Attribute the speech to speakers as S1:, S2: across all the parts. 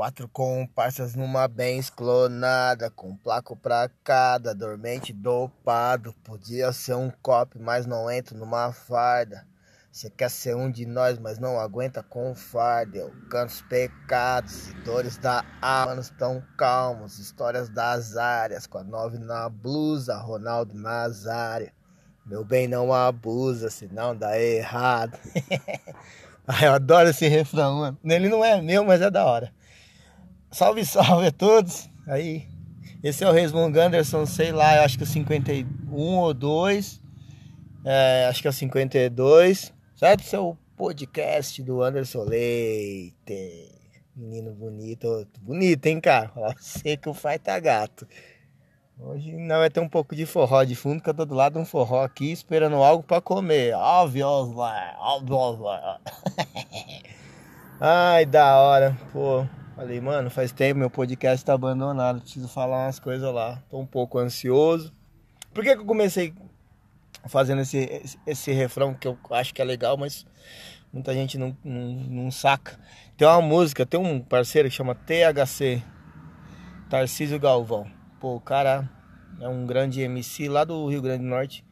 S1: Quatro comparsas numa bens clonada, com placo pra cada, dormente dopado. Podia ser um copo, mas não entro numa farda. Você quer ser um de nós, mas não aguenta com farda. Eu canto os pecados e dores da alma, tão calmos. Histórias das áreas, com a nove na blusa, Ronaldo Nazário. Meu bem não abusa, senão dá errado. Eu adoro esse refrão, mano. Ele não é meu, mas é da hora. Salve, salve a todos. Aí, esse é o Resmung Anderson, sei lá, eu acho que é o 51 ou 2. É, acho que é o 52. Certo? Esse é o podcast do Anderson Leite. Menino bonito. Bonito, hein, cara? Fala você que o pai tá gato. Hoje não vai ter um pouco de forró de fundo, que eu tô do lado de um forró aqui esperando algo para comer. Óbvio, óbvio. Ai, da hora. Pô, Falei, mano, faz tempo, meu podcast tá abandonado, preciso falar umas coisas lá. Tô um pouco ansioso. Por que, que eu comecei fazendo esse, esse, refrão que eu acho que é legal, mas muita gente não, não, não saca? Tem uma música, tem um parceiro que chama THC, Tarcísio Galvão. Pô, o cara é um grande MC lá do Rio Grande do Norte.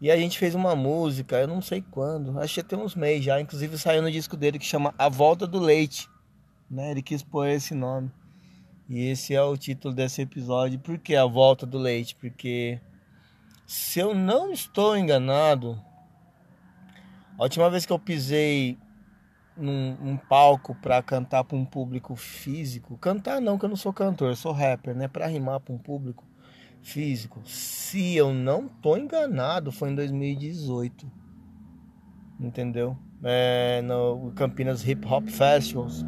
S1: E a gente fez uma música, eu não sei quando, acho que tem uns meses já, inclusive saiu no disco dele que chama A Volta do Leite né? Ele quis pôr esse nome. E esse é o título desse episódio. Por que a volta do leite? Porque se eu não estou enganado, a última vez que eu pisei num, num palco para cantar para um público físico, cantar não, que eu não sou cantor, eu sou rapper, né? Para rimar para um público físico. Se eu não tô enganado, foi em 2018. Entendeu? É, no Campinas Hip Hop Festivals.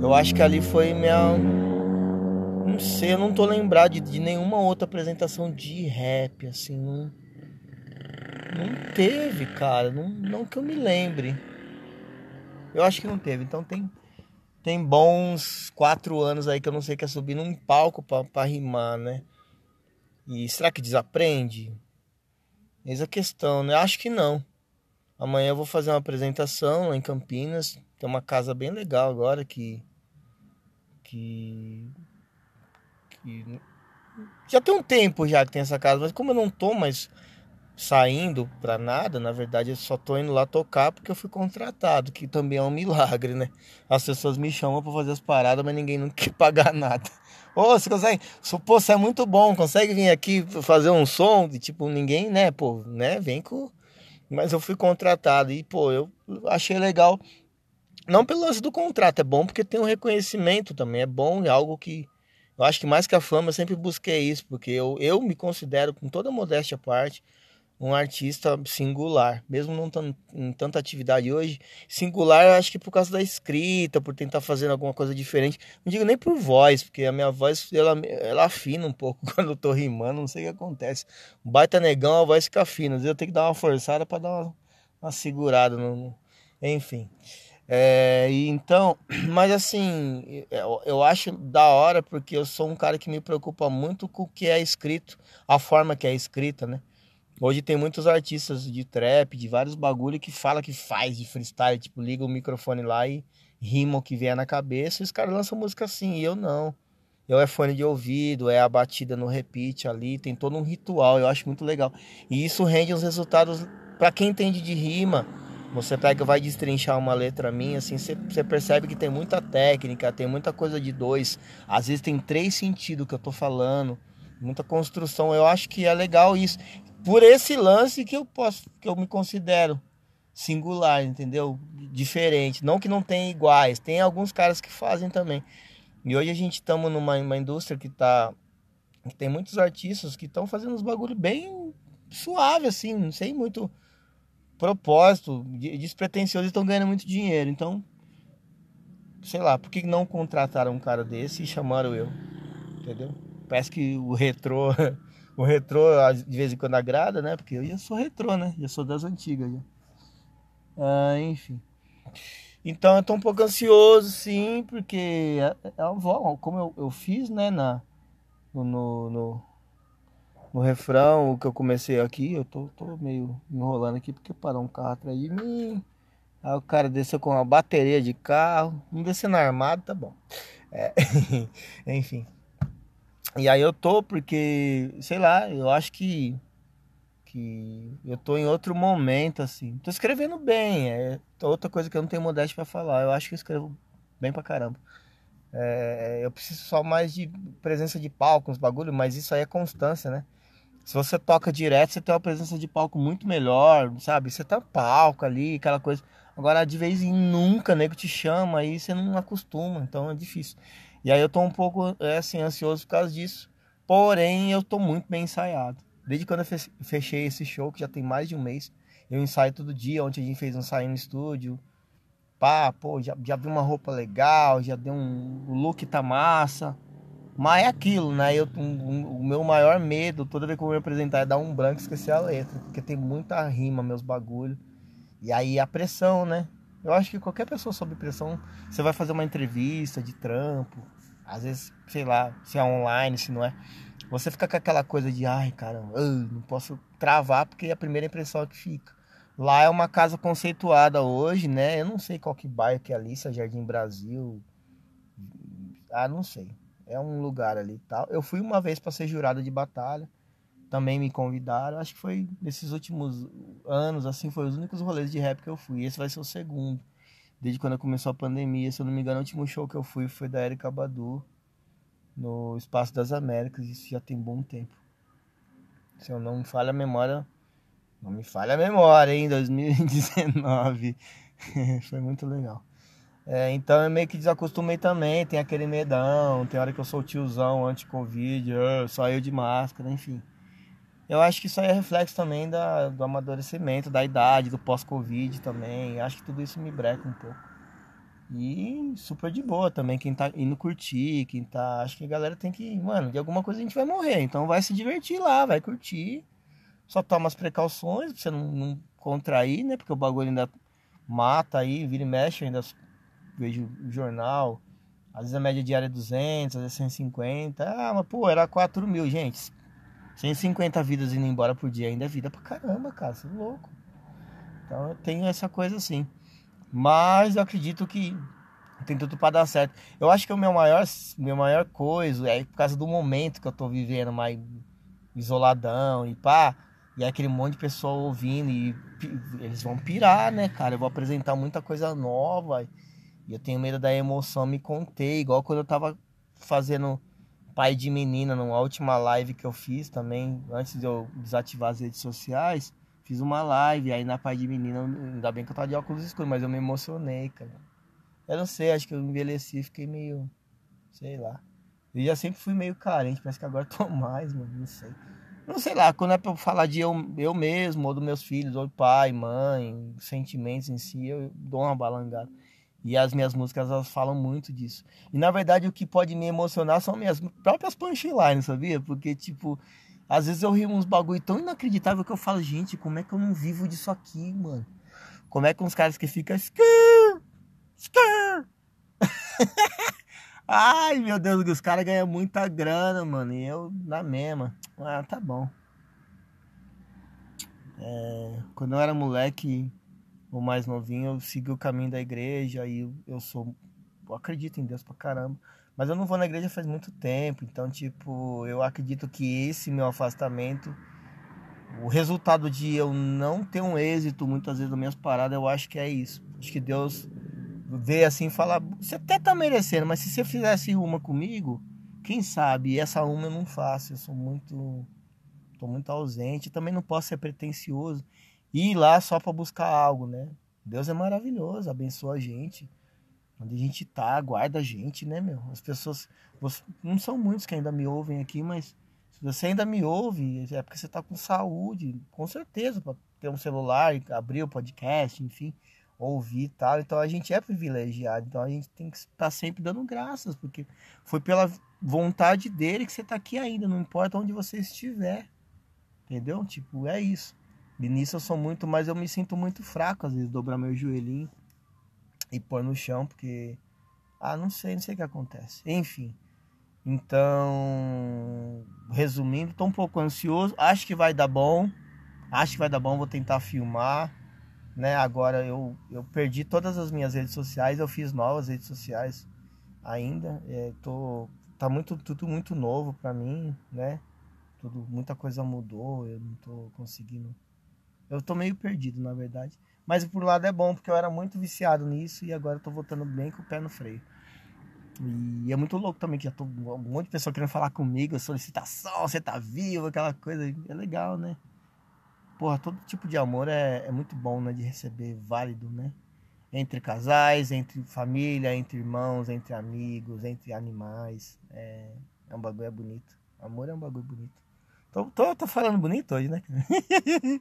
S1: Eu acho que ali foi minha. Não sei, eu não tô lembrado de, de nenhuma outra apresentação de rap, assim. Não, não teve, cara. Não, não que eu me lembre. Eu acho que não teve. Então tem, tem bons quatro anos aí que eu não sei que é subir num palco pra, pra rimar, né? E será que desaprende? Eis a questão, né? Acho que não. Amanhã eu vou fazer uma apresentação lá em Campinas. Tem uma casa bem legal agora que que, que já tem um tempo já que tem essa casa, mas como eu não tô mais saindo para nada, na verdade eu só tô indo lá tocar porque eu fui contratado, que também é um milagre, né? As pessoas me chamam para fazer as paradas, mas ninguém não quer pagar nada. Ô, você consegue? Pô, você é muito bom, consegue vir aqui fazer um som? E, tipo, ninguém, né, pô, né? Vem com. Mas eu fui contratado e, pô, eu achei legal. Não pelo lance do contrato, é bom porque tem um reconhecimento também, é bom, é algo que eu acho que mais que a fama eu sempre busquei isso, porque eu, eu me considero, com toda modéstia à parte, um artista singular, mesmo não tão, em tanta atividade hoje. Singular, acho que por causa da escrita, por tentar fazer alguma coisa diferente. Não digo nem por voz, porque a minha voz ela, ela afina um pouco quando eu tô rimando, não sei o que acontece. Um baita negão, a voz fica fina. Às vezes eu tenho que dar uma forçada para dar uma, uma segurada. No, enfim. É, então, mas assim, eu, eu acho da hora porque eu sou um cara que me preocupa muito com o que é escrito, a forma que é escrita, né? Hoje tem muitos artistas de trap, de vários bagulho que fala que faz de freestyle, tipo, liga o microfone lá e rima o que vier na cabeça, e os caras lançam música assim, e eu não. Eu é fone de ouvido, é a batida no repeat ali, tem todo um ritual, eu acho muito legal. E isso rende uns resultados para quem entende de rima você pega vai destrinchar uma letra minha, assim, você, percebe que tem muita técnica, tem muita coisa de dois. Às vezes tem três sentidos que eu tô falando, muita construção. Eu acho que é legal isso. Por esse lance que eu posso, que eu me considero singular, entendeu? Diferente. Não que não tem iguais, tem alguns caras que fazem também. E hoje a gente estamos numa uma indústria que tá. Que tem muitos artistas que estão fazendo uns bagulho bem suave, assim, não sei muito propósito, despretensioso, estão ganhando muito dinheiro. Então, sei lá, por que não contrataram um cara desse e chamaram eu? Entendeu? Parece que o retrô, o retrô de vez em quando agrada, né? Porque eu já sou retrô, né? Já sou das antigas já. Ah, enfim. Então eu tô um pouco ansioso, sim, porque é, é, como eu, eu fiz, né, na, no, no no refrão, que eu comecei aqui, eu tô, tô meio enrolando aqui porque parou um carro atrás de mim. Aí o cara desceu com uma bateria de carro, não descendo armado, tá bom. É, enfim. E aí eu tô porque, sei lá, eu acho que que eu tô em outro momento assim. Tô escrevendo bem, é outra coisa que eu não tenho modéstia para falar. Eu acho que eu escrevo bem pra caramba. É, eu preciso só mais de presença de palco, uns bagulho, mas isso aí é constância, né? Se você toca direto, você tem uma presença de palco muito melhor, sabe? Você tá palco ali, aquela coisa. Agora, de vez em nunca, nego te chama, aí você não acostuma, então é difícil. E aí eu tô um pouco, é, assim, ansioso por causa disso. Porém, eu tô muito bem ensaiado. Desde quando eu fechei esse show, que já tem mais de um mês, eu ensaio todo dia. Ontem a gente fez um ensaio no estúdio. Pá, pô, já, já vi uma roupa legal, já deu um. O look tá massa. Mas é aquilo, né? Eu, um, o meu maior medo, toda vez que eu me apresentar, é dar um branco e esquecer a letra. Porque tem muita rima, meus bagulho. E aí a pressão, né? Eu acho que qualquer pessoa sob pressão, você vai fazer uma entrevista de trampo, às vezes, sei lá, se é online, se não é. Você fica com aquela coisa de, ai, caramba, não posso travar porque é a primeira impressão que fica. Lá é uma casa conceituada hoje, né? Eu não sei qual que bairro que é ali, se é Jardim Brasil. Ah, não sei. É um lugar ali e tal. Eu fui uma vez para ser jurado de batalha. Também me convidaram. Acho que foi nesses últimos anos, assim, foi os únicos rolês de rap que eu fui. Esse vai ser o segundo. Desde quando começou a pandemia, se eu não me engano, o último show que eu fui foi da Erika Badu no Espaço das Américas. Isso já tem bom tempo. Se eu não me falha a memória, não me falha a memória, hein? 2019. foi muito legal. É, então eu meio que desacostumei também, tem aquele medão, tem hora que eu sou tiozão anti-Covid, só eu de máscara, enfim. Eu acho que isso aí é reflexo também da, do amadurecimento, da idade, do pós-Covid também. Acho que tudo isso me breca um pouco. E super de boa também, quem tá indo curtir, quem tá. Acho que a galera tem que. Mano, de alguma coisa a gente vai morrer. Então vai se divertir lá, vai curtir. Só toma as precauções pra você não, não contrair, né? Porque o bagulho ainda mata aí, vira e mexe, ainda vejo o jornal. Às vezes a média diária é 200, às vezes 150. Ah, mas pô, era 4 mil, gente. 150 vidas indo embora por dia ainda é vida pra caramba, cara. Você é louco. Então eu tenho essa coisa assim. Mas eu acredito que tem tudo para dar certo. Eu acho que o meu maior, meu maior coisa é por causa do momento que eu tô vivendo, mais isoladão e pá. E é aquele monte de pessoa ouvindo e eles vão pirar, né, cara? Eu vou apresentar muita coisa nova. E eu tenho medo da emoção me conter, igual quando eu tava fazendo pai de menina numa última live que eu fiz também, antes de eu desativar as redes sociais, fiz uma live aí na pai de menina, ainda bem que eu tava de óculos escuros, mas eu me emocionei, cara. Eu não sei, acho que eu envelheci, fiquei meio, sei lá. Eu já sempre fui meio carente, parece que agora tô mais, mano, não sei. Não sei lá, quando é pra falar de eu, eu mesmo, ou dos meus filhos, ou pai, mãe, sentimentos em si, eu dou uma balangada. E as minhas músicas elas falam muito disso. E na verdade o que pode me emocionar são minhas próprias punchlines, sabia? Porque tipo, às vezes eu rio uns bagulho tão inacreditável que eu falo, gente, como é que eu não vivo disso aqui, mano? Como é que uns caras que ficam skr, skr. Ai, meu Deus, os caras ganham muita grana, mano, e eu na mesma. Ah, tá bom. É, quando eu era moleque, o mais novinho, eu segui o caminho da igreja e eu sou. Eu acredito em Deus pra caramba. Mas eu não vou na igreja faz muito tempo, então, tipo, eu acredito que esse meu afastamento, o resultado de eu não ter um êxito muitas vezes nas minhas paradas, eu acho que é isso. Acho que Deus vê assim e fala: você até tá merecendo, mas se você fizesse uma comigo, quem sabe? E essa uma eu não faço, eu sou muito. tô muito ausente, também não posso ser pretencioso ir lá só para buscar algo, né? Deus é maravilhoso, abençoa a gente. Onde a gente tá, guarda a gente, né, meu? As pessoas. Não são muitos que ainda me ouvem aqui, mas se você ainda me ouve, é porque você tá com saúde, com certeza, para ter um celular, abrir o podcast, enfim, ouvir e tal. Então a gente é privilegiado. Então a gente tem que estar tá sempre dando graças, porque foi pela vontade dele que você tá aqui ainda, não importa onde você estiver. Entendeu? Tipo, é isso. E nisso eu sou muito, mas eu me sinto muito fraco, às vezes, dobrar meu joelhinho e pôr no chão, porque. Ah, não sei, não sei o que acontece. Enfim. Então, resumindo, tô um pouco ansioso. Acho que vai dar bom. Acho que vai dar bom, vou tentar filmar. Né? Agora eu, eu perdi todas as minhas redes sociais, eu fiz novas redes sociais. ainda. É, tô, tá muito, tudo muito novo para mim, né? Tudo, muita coisa mudou, eu não tô conseguindo. Eu tô meio perdido, na verdade. Mas por um lado é bom, porque eu era muito viciado nisso e agora eu tô voltando bem com o pé no freio. E é muito louco também que já tô um monte de pessoa querendo falar comigo, solicitação, você tá vivo, aquela coisa. É legal, né? Porra, todo tipo de amor é, é muito bom, né? De receber válido, né? Entre casais, entre família, entre irmãos, entre amigos, entre animais. É, é um bagulho é bonito. Amor é um bagulho bonito. Tô, tô, tô falando bonito hoje, né?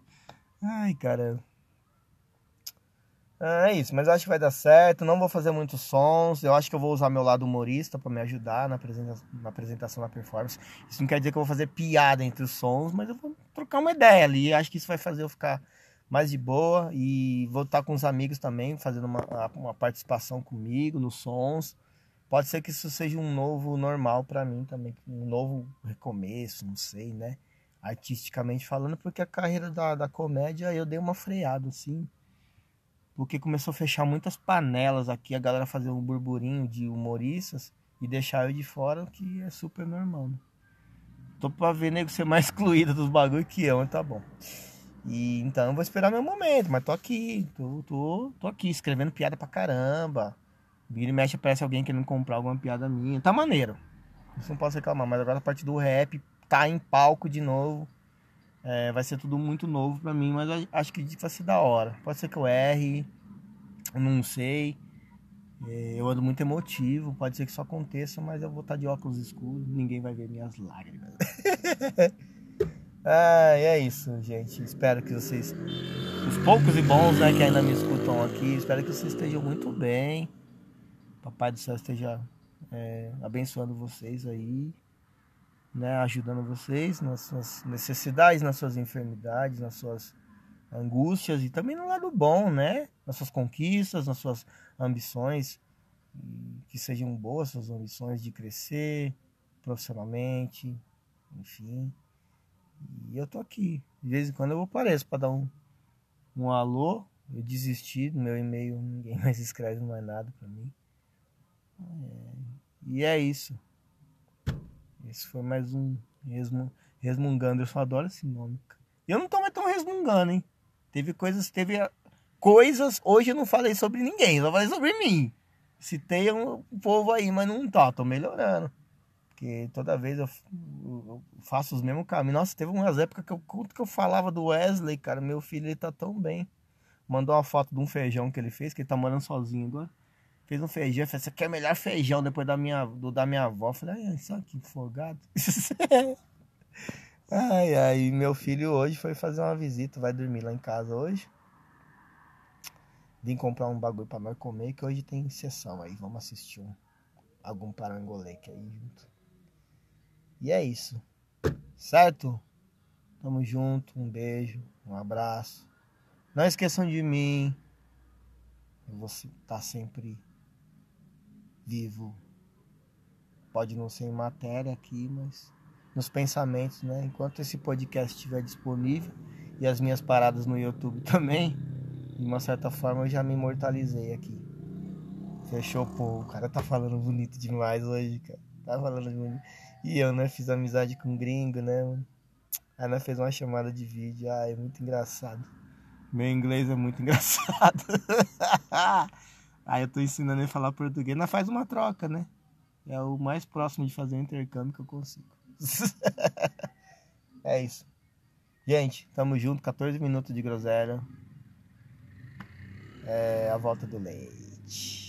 S1: Ai, cara. É isso, mas acho que vai dar certo. Não vou fazer muitos sons. Eu acho que eu vou usar meu lado humorista para me ajudar na apresentação, na apresentação, na performance. Isso não quer dizer que eu vou fazer piada entre os sons, mas eu vou trocar uma ideia ali. Acho que isso vai fazer eu ficar mais de boa e vou estar com os amigos também, fazendo uma, uma participação comigo nos sons. Pode ser que isso seja um novo normal para mim também, um novo recomeço, não sei, né? Artisticamente falando, porque a carreira da, da comédia eu dei uma freada, assim porque começou a fechar muitas panelas aqui, a galera fazer um burburinho de humoristas e deixar eu de fora, o que é super normal, né? Tô pra ver nego ser mais excluído dos bagulho que eu, mas tá bom. E então eu vou esperar meu momento, mas tô aqui, tô, tô, tô aqui escrevendo piada pra caramba. Vira e mexe aparece alguém querendo comprar alguma piada minha. Tá maneiro. Isso não posso reclamar, mas agora a parte do rap tá em palco de novo. É, vai ser tudo muito novo para mim, mas acho que vai ser da hora. Pode ser que eu erre, não sei. É, eu ando muito emotivo, pode ser que isso aconteça, mas eu vou estar de óculos escuros, ninguém vai ver minhas lágrimas. ah, é isso, gente. Espero que vocês, os poucos e bons né, que ainda me escutam aqui, espero que vocês estejam muito bem. Papai do céu esteja é, abençoando vocês aí né, ajudando vocês nas suas necessidades, nas suas enfermidades, nas suas angústias e também no lado bom, né? Nas suas conquistas, nas suas ambições, que sejam boas suas ambições de crescer profissionalmente, enfim. E eu tô aqui. De vez em quando eu apareço para dar um, um alô. Eu desisti do meu e-mail, ninguém mais escreve mais nada para mim. É, e é isso. Esse foi mais um resmu, resmungando. Eu só adoro esse nome. Eu não tô mais tão resmungando, hein? Teve coisas, teve coisas. Hoje eu não falei sobre ninguém, só falei sobre mim. Citei um povo aí, mas não tá, tô melhorando. Porque toda vez eu, eu faço os mesmos caminhos. Nossa, teve umas épocas que eu, que eu falava do Wesley, cara. Meu filho, ele tá tão bem. Mandou uma foto de um feijão que ele fez, que ele tá morando sozinho agora fez um feijão. Falei, você quer melhor feijão depois da minha, do da minha avó? Eu falei, ai, só que folgado. ai, ai, meu filho hoje foi fazer uma visita, vai dormir lá em casa hoje. Vim comprar um bagulho pra nós comer, que hoje tem sessão aí. Vamos assistir um, algum parangoleque aí junto. E é isso. Certo? Tamo junto. Um beijo, um abraço. Não esqueçam de mim. Eu vou estar tá sempre vivo. Pode não ser em matéria aqui, mas nos pensamentos, né? Enquanto esse podcast estiver disponível e as minhas paradas no YouTube também, de uma certa forma eu já me imortalizei aqui. Fechou, pô. O cara tá falando bonito demais hoje, cara. Tá falando bonito. E eu, né? Fiz amizade com um gringo, né? Aí nós fez uma chamada de vídeo. Ah, é muito engraçado. Meu inglês é muito engraçado. Aí eu tô ensinando ele a falar português. Nós faz uma troca, né? É o mais próximo de fazer um intercâmbio que eu consigo. é isso. Gente, tamo junto. 14 minutos de groselha. É a volta do leite.